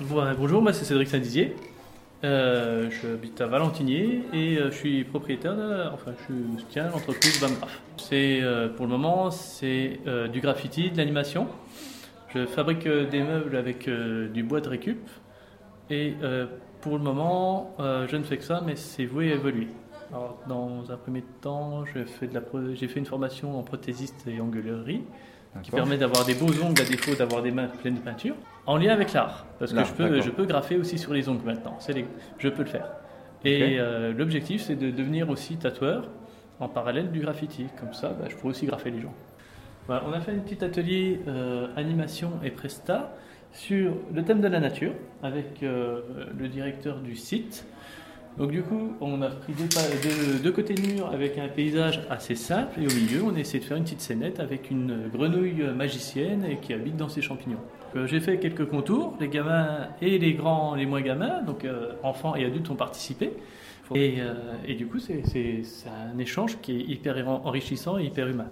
bonjour, moi c'est Cédric Saint-Dizier. Euh, J'habite à Valentinier et euh, je suis propriétaire, de, enfin je tiens l'entreprise Bamgraph. C'est euh, pour le moment c'est euh, du graffiti, de l'animation. Je fabrique des meubles avec du bois de récup et pour le moment je ne fais que ça, mais c'est voué à évoluer. Alors, dans un premier temps, j'ai fait, fait, une formation en prothésiste et anguleurie qui permet d'avoir des beaux ongles à défaut d'avoir des mains pleines de peinture, en lien avec l'art. Parce que je peux, je peux graffer aussi sur les ongles maintenant. Les, je peux le faire. Et euh, l'objectif, c'est de devenir aussi tatoueur en parallèle du graffiti. Comme ça, bah, je pourrais aussi graffer les gens. Voilà, on a fait un petit atelier euh, animation et presta sur le thème de la nature avec euh, le directeur du site. Donc du coup, on a pris deux, côtés de mur avec un paysage assez simple et au milieu, on a essayé de faire une petite scénette avec une grenouille magicienne qui habite dans ses champignons. Euh, j'ai fait quelques contours, les gamins et les grands, les moins gamins, donc euh, enfants et adultes ont participé. Et, euh, et du coup, c'est un échange qui est hyper enrichissant et hyper humain.